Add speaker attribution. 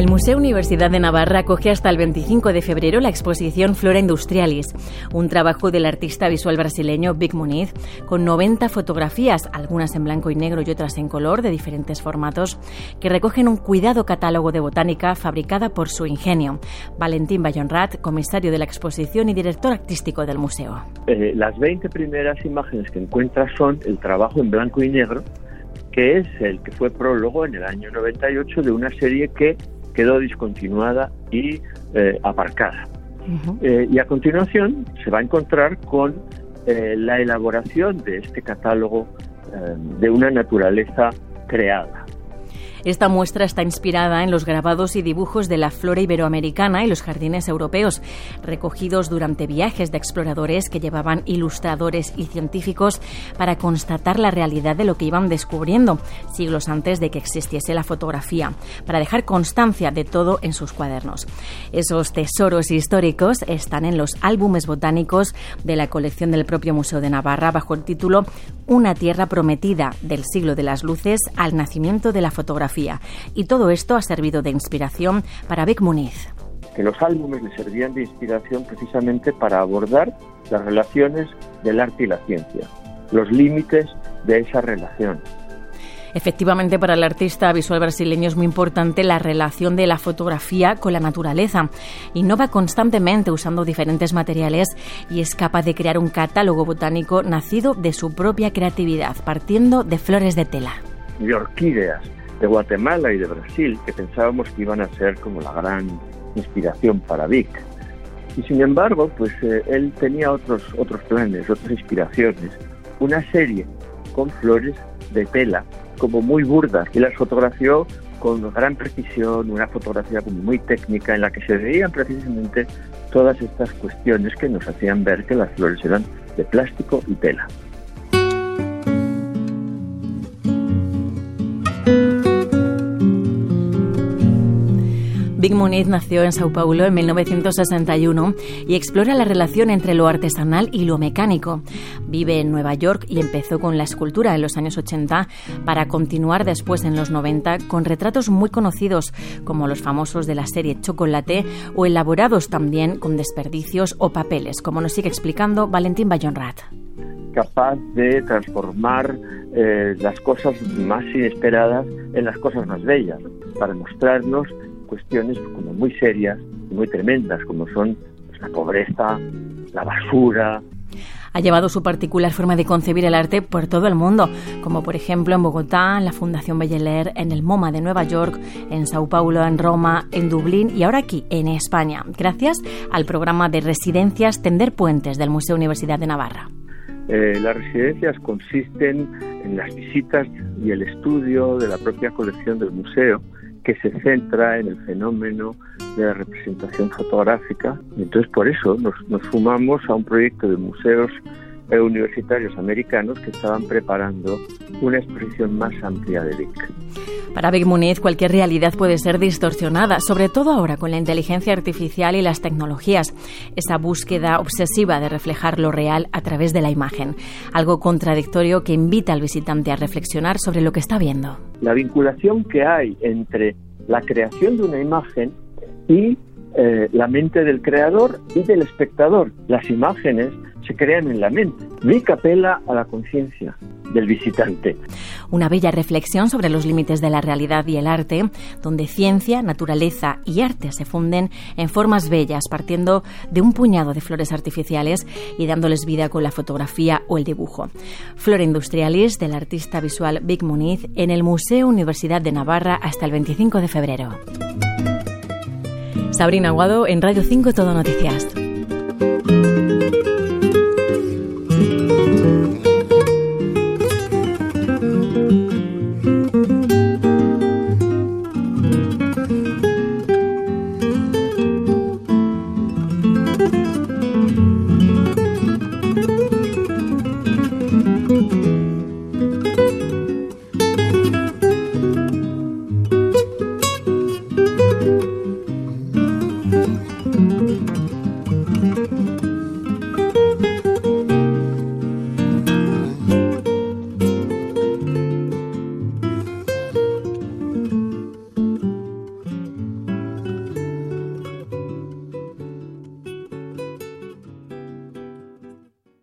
Speaker 1: El Museo Universidad de Navarra acoge hasta el 25 de febrero la exposición Flora Industrialis, un trabajo del artista visual brasileño Vic Muniz, con 90 fotografías, algunas en blanco y negro y otras en color, de diferentes formatos, que recogen un cuidado catálogo de botánica fabricada por su ingenio. Valentín Bayonrat, comisario de la exposición y director artístico del museo.
Speaker 2: Eh, las 20 primeras imágenes que encuentras son el trabajo en blanco y negro, que es el que fue prólogo en el año 98 de una serie que quedó discontinuada y eh, aparcada. Eh, y a continuación se va a encontrar con eh, la elaboración de este catálogo de una naturaleza creada.
Speaker 1: Esta muestra está inspirada en los grabados y dibujos de la flora iberoamericana y los jardines europeos, recogidos durante viajes de exploradores que llevaban ilustradores y científicos para constatar la realidad de lo que iban descubriendo siglos antes de que existiese la fotografía, para dejar constancia de todo en sus cuadernos. Esos tesoros históricos están en los álbumes botánicos de la colección del propio Museo de Navarra bajo el título Una tierra prometida del siglo de las luces al nacimiento de la fotografía y todo esto ha servido de inspiración para Vic Muniz.
Speaker 2: Que los álbumes le servían de inspiración precisamente para abordar las relaciones del arte y la ciencia, los límites de esa relación,
Speaker 1: Efectivamente, para el artista visual brasileño es muy importante la relación de la fotografía con la naturaleza. Innova constantemente usando diferentes materiales y es capaz de crear un catálogo botánico nacido de su propia creatividad, partiendo de flores de tela.
Speaker 2: Y orquídeas, de Guatemala y de Brasil que pensábamos que iban a ser como la gran inspiración para Vic. Y sin embargo, pues eh, él tenía otros, otros planes, otras inspiraciones. Una serie con flores de tela, como muy burdas, y las fotografió con gran precisión, una fotografía como muy técnica en la que se veían precisamente todas estas cuestiones que nos hacían ver que las flores eran de plástico y tela.
Speaker 1: Big Muniz nació en Sao Paulo en 1961 y explora la relación entre lo artesanal y lo mecánico. Vive en Nueva York y empezó con la escultura en los años 80 para continuar después en los 90 con retratos muy conocidos como los famosos de la serie Chocolate o elaborados también con desperdicios o papeles, como nos sigue explicando Valentín Bayonrat
Speaker 2: capaz de transformar eh, las cosas más inesperadas en las cosas más bellas, para mostrarnos cuestiones como muy serias y muy tremendas, como son pues, la pobreza, la basura,
Speaker 1: ha llevado su particular forma de concebir el arte por todo el mundo, como por ejemplo en Bogotá, en la Fundación Belleler, en el MoMA de Nueva York, en Sao Paulo, en Roma, en Dublín y ahora aquí, en España, gracias al programa de residencias Tender Puentes del Museo Universidad de Navarra.
Speaker 2: Eh, las residencias consisten en las visitas y el estudio de la propia colección del museo, que se centra en el fenómeno de la representación fotográfica. Entonces por eso nos, nos sumamos a un proyecto de museos universitarios americanos que estaban preparando una exposición más amplia de Vic.
Speaker 1: Para Vic Muniz, cualquier realidad puede ser distorsionada, sobre todo ahora con la inteligencia artificial y las tecnologías. Esa búsqueda obsesiva de reflejar lo real a través de la imagen. Algo contradictorio que invita al visitante a reflexionar sobre lo que está viendo.
Speaker 2: La vinculación que hay entre la creación de una imagen y eh, la mente del creador y del espectador. Las imágenes se crean en la mente. Mi capela a la conciencia del visitante.
Speaker 1: Una bella reflexión sobre los límites de la realidad y el arte, donde ciencia, naturaleza y arte se funden en formas bellas, partiendo de un puñado de flores artificiales y dándoles vida con la fotografía o el dibujo. Flora Industrialis del artista visual Vic Muniz en el Museo Universidad de Navarra hasta el 25 de febrero. Sabrina Aguado en Radio 5 Todo Noticias.